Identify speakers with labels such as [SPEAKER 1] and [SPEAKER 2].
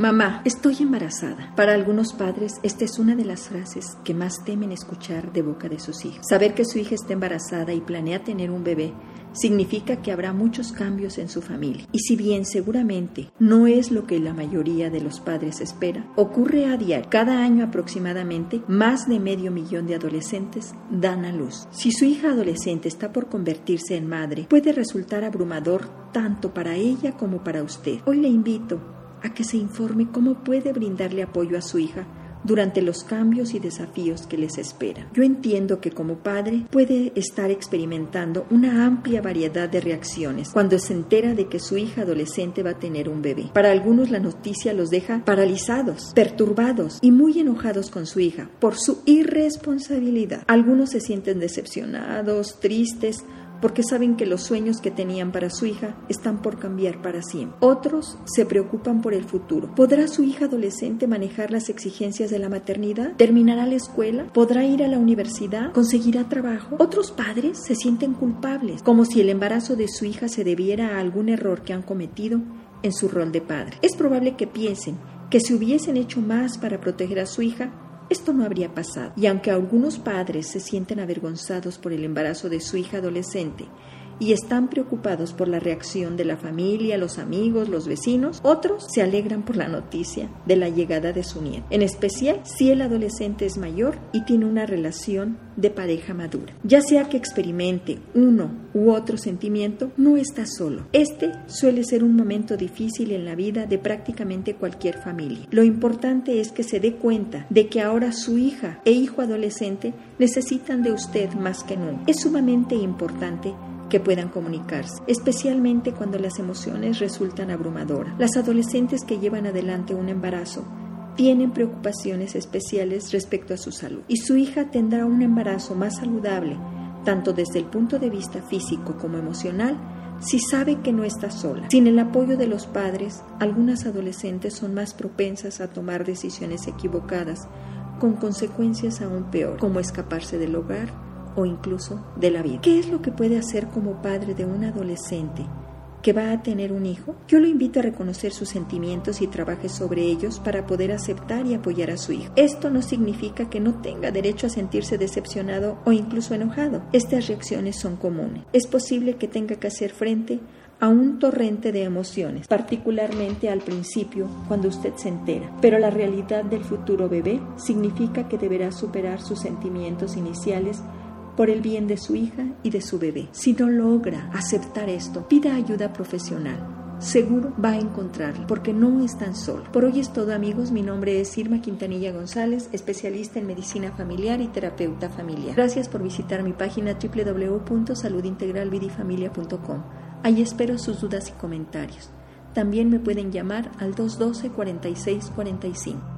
[SPEAKER 1] Mamá, estoy embarazada. Para algunos padres, esta es una de las frases que más temen escuchar de boca de sus hijos. Saber que su hija está embarazada y planea tener un bebé significa que habrá muchos cambios en su familia. Y si bien seguramente no es lo que la mayoría de los padres espera, ocurre a diario. Cada año aproximadamente más de medio millón de adolescentes dan a luz. Si su hija adolescente está por convertirse en madre, puede resultar abrumador tanto para ella como para usted. Hoy le invito a que se informe cómo puede brindarle apoyo a su hija durante los cambios y desafíos que les esperan. Yo entiendo que como padre puede estar experimentando una amplia variedad de reacciones cuando se entera de que su hija adolescente va a tener un bebé. Para algunos la noticia los deja paralizados, perturbados y muy enojados con su hija por su irresponsabilidad. Algunos se sienten decepcionados, tristes, porque saben que los sueños que tenían para su hija están por cambiar para siempre. Otros se preocupan por el futuro. ¿Podrá su hija adolescente manejar las exigencias de la maternidad? ¿Terminará la escuela? ¿Podrá ir a la universidad? ¿Conseguirá trabajo? Otros padres se sienten culpables, como si el embarazo de su hija se debiera a algún error que han cometido en su rol de padre. Es probable que piensen que si hubiesen hecho más para proteger a su hija, esto no habría pasado. Y aunque algunos padres se sienten avergonzados por el embarazo de su hija adolescente y están preocupados por la reacción de la familia, los amigos, los vecinos. Otros se alegran por la noticia de la llegada de su nieto, en especial si el adolescente es mayor y tiene una relación de pareja madura. Ya sea que experimente uno u otro sentimiento, no está solo. Este suele ser un momento difícil en la vida de prácticamente cualquier familia. Lo importante es que se dé cuenta de que ahora su hija e hijo adolescente necesitan de usted más que nunca. Es sumamente importante que puedan comunicarse, especialmente cuando las emociones resultan abrumadoras. Las adolescentes que llevan adelante un embarazo tienen preocupaciones especiales respecto a su salud y su hija tendrá un embarazo más saludable, tanto desde el punto de vista físico como emocional, si sabe que no está sola. Sin el apoyo de los padres, algunas adolescentes son más propensas a tomar decisiones equivocadas, con consecuencias aún peor, como escaparse del hogar, o incluso de la vida. ¿Qué es lo que puede hacer como padre de un adolescente que va a tener un hijo? Yo lo invito a reconocer sus sentimientos y trabaje sobre ellos para poder aceptar y apoyar a su hijo. Esto no significa que no tenga derecho a sentirse decepcionado o incluso enojado. Estas reacciones son comunes. Es posible que tenga que hacer frente a un torrente de emociones, particularmente al principio cuando usted se entera. Pero la realidad del futuro bebé significa que deberá superar sus sentimientos iniciales por el bien de su hija y de su bebé. Si no logra aceptar esto, pida ayuda profesional. Seguro va a encontrarla, porque no están solo. Por hoy es todo amigos, mi nombre es Irma Quintanilla González, especialista en medicina familiar y terapeuta familiar. Gracias por visitar mi página www.saludintegralvidifamilia.com. Ahí espero sus dudas y comentarios. También me pueden llamar al 212 4645.